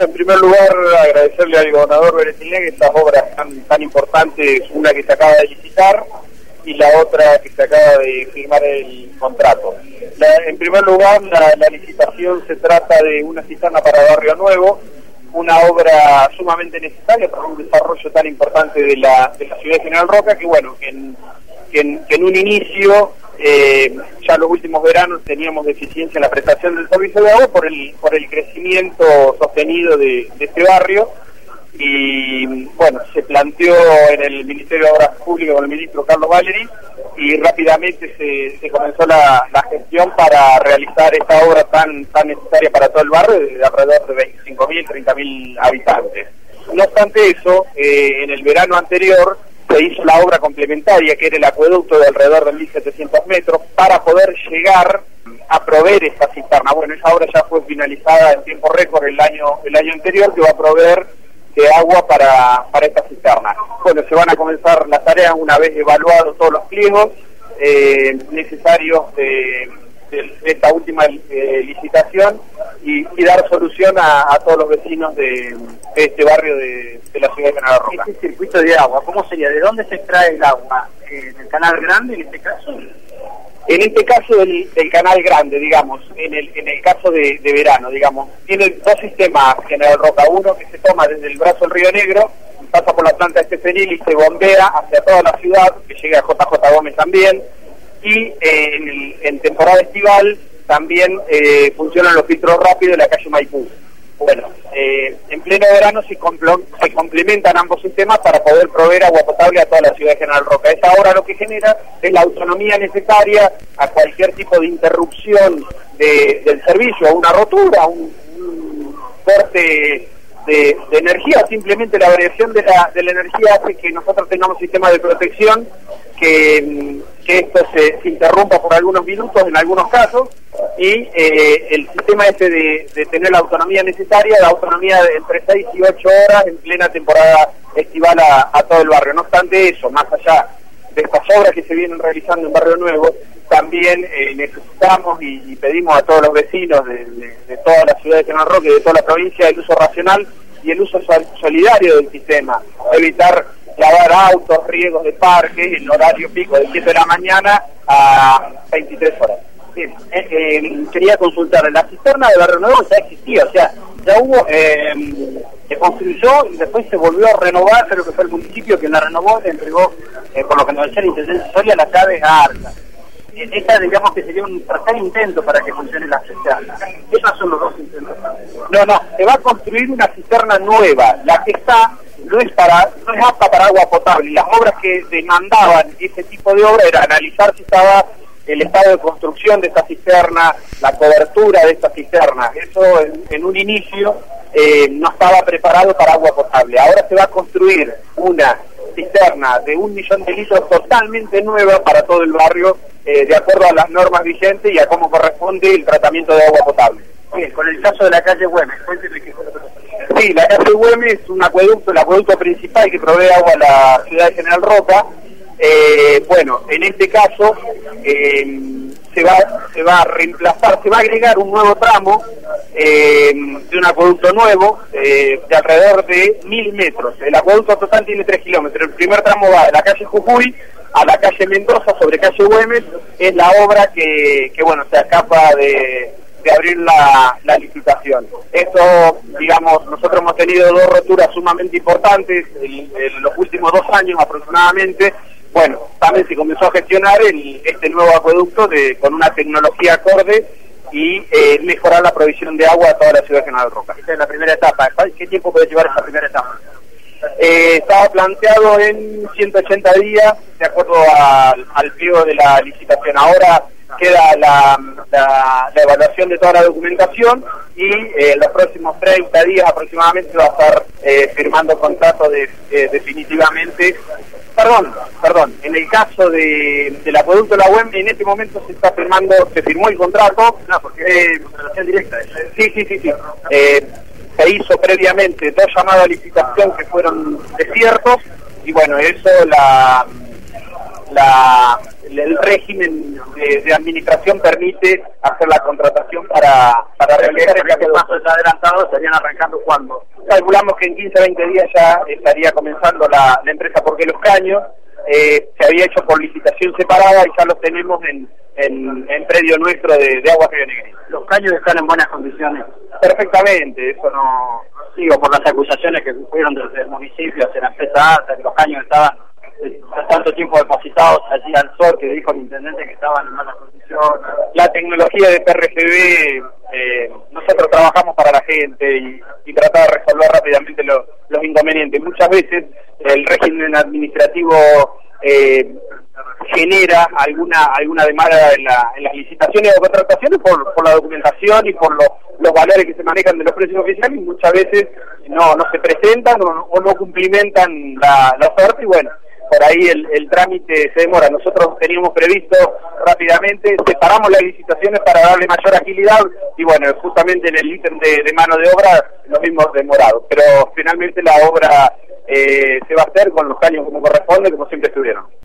En primer lugar, agradecerle al gobernador Beretilé estas obras tan, tan importantes, una que se acaba de licitar y la otra que se acaba de firmar el contrato. en primer lugar, la, licitación se trata de una cisterna para Barrio Nuevo, una obra sumamente necesaria para un desarrollo tan importante de la, de la ciudad de General Roca, que bueno, que en, que en un inicio eh, ya los últimos veranos teníamos deficiencia en la prestación del servicio de agua por el, por el crecimiento sostenido de, este barrio y bueno, se planteó en el Ministerio de Obras Públicas con el ministro Carlos Valeri y rápidamente se, comenzó la, gestión para realizar esta obra tan, tan necesaria para todo el barrio de alrededor de 25.000, 30.000 habitantes. No obstante eso, eh, en el verano anterior se hizo la obra complementaria, que era el acueducto de alrededor de 1.700 metros, para poder llegar a proveer esta cisterna. Bueno, esa obra ya fue finalizada en tiempo récord el año, el año anterior, que va a proveer de agua para, para esta cisterna. Bueno, se van a comenzar las tareas una vez evaluados todos los pliegos eh, necesarios de, esta última eh, licitación y, dar solución a, todos los vecinos de, este barrio de, la ciudad de General Roca. Este circuito de agua, ¿cómo sería? ¿De dónde se extrae el agua? ¿En el canal grande en este caso? En este caso del, canal grande, digamos, en el, en el caso de, verano, digamos, tiene dos sistemas General Roca. Uno que se toma desde el brazo del Río Negro, pasa por la planta de Estefanil y se bombea hacia toda la ciudad, que llega a JJ Gómez también, y en, en temporada estival también eh, funcionan los filtros rápidos de la calle Maipú. Bueno, eh, en pleno verano se, se, complementan ambos sistemas para poder proveer agua potable a toda la ciudad de General Roca. Esta ahora lo que genera es la autonomía necesaria a cualquier tipo de interrupción del servicio, a una rotura, un, un corte de, energía, simplemente la variación de la, de la energía hace que nosotros tengamos sistemas de protección que, esto se, interrumpa por algunos minutos en algunos casos y eh, el sistema este de, tener la autonomía necesaria, la autonomía de entre 6 y 8 horas en plena temporada estival a, todo el barrio. No obstante eso, más allá de estas obras que se vienen realizando en Barrio Nuevo, también eh, necesitamos y, pedimos a todos los vecinos de, toda la ciudad de General Roque, de toda la provincia, el uso racional y el uso solidario del sistema, evitar lavar autos, riegos de parque, en horario pico de 7 de la mañana a 23 horas. Eh, eh, quería consultar, la cisterna de Barrio Nuevo ya existía, o sea, ya hubo, eh, se construyó y después se volvió a renovar, creo que fue el municipio quien la renovó, le entregó, por lo que nos decía la Intendencia Soria, la llave a Arca. Esta, digamos que sería un tercer intento para que funcione la cisterna. Esos son los dos intentos. No, no, se va a construir una cisterna nueva. La que está no es para no es apta para agua potable. Las obras que demandaban ese tipo de obra era analizar si estaba el estado de construcción de esta cisterna, la cobertura de esta cisterna. Eso en, un inicio eh, no estaba preparado para agua potable. Ahora se va a construir una cisterna de un millón de litros totalmente nueva para todo el barrio, eh, de acuerdo a las normas vigentes y a cómo corresponde el tratamiento de agua potable. Bien, con el caso de la calle Güemes, cuénteme Sí, la calle Güemes es un acueducto, el acueducto principal que provee agua a la ciudad de General Roca. Eh, bueno, en este caso eh, se va se va a reemplazar, se va a agregar un nuevo tramo eh, de un acueducto nuevo de alrededor de mil metros. El acueducto total tiene tres kilómetros. El primer tramo va de la calle Jujuy a la calle Mendoza sobre calle Güemes. Es la obra que, que bueno, se escapa de de abrir la, licitación. Esto, digamos, nosotros hemos tenido dos roturas sumamente importantes en, los últimos dos años aproximadamente. Bueno, también se comenzó a gestionar el, este nuevo acueducto de, con una tecnología acorde y eh, mejorar la provisión de agua a toda la ciudad de General Roca. Esta es la primera etapa. ¿Qué tiempo puede llevar esa primera etapa? Eh, estaba planteado en 180 días, de acuerdo al pliego de la licitación. Ahora queda la, la, evaluación de toda la documentación y eh, en los próximos 30 días aproximadamente va a estar eh, firmando contrato de, eh, definitivamente. Perdón, perdón, en el caso de, del acueducto de la UEM, en este momento se está firmando, se firmó el contrato. No, porque es relación directa. Sí, sí, sí, sí. se hizo previamente dos llamadas a licitación que fueron desiertos y bueno, eso la la, el régimen de, administración permite hacer la contratación para, para realizar el pasos adelantados estarían arrancando cuando. Calculamos que en 15 20 días ya estaría comenzando la, la empresa Porque los Caños. Eh, se había hecho por licitación separada y ya lo tenemos en, en, predio nuestro de, de Agua Río Negrito. ¿Los caños están en buenas condiciones? Perfectamente, eso no... Digo, por las acusaciones que fueron desde el municipio hacia la empresa que los caños estaban tanto tiempo depositados allí al sol, que dijo el intendente que estaban en malas condiciones. La tecnología de PRGB, eh, nosotros trabajamos para la gente y, y tratar de resolver rápidamente los inconvenientes. Muchas veces el régimen administrativo eh, genera alguna alguna demanda en, las licitaciones o contrataciones por, por la documentación y por los valores que se manejan de los precios oficiales y muchas veces no no se presentan o, no cumplimentan la, la, oferta y bueno por ahí el, el trámite se demora. Nosotros teníamos previsto rápidamente separamos las licitaciones para darle mayor agilidad y bueno justamente en el ítem de, mano de obra lo mismo demorado. Pero finalmente la obra eh, se va a hacer con los caños como corresponde como siempre estuvieron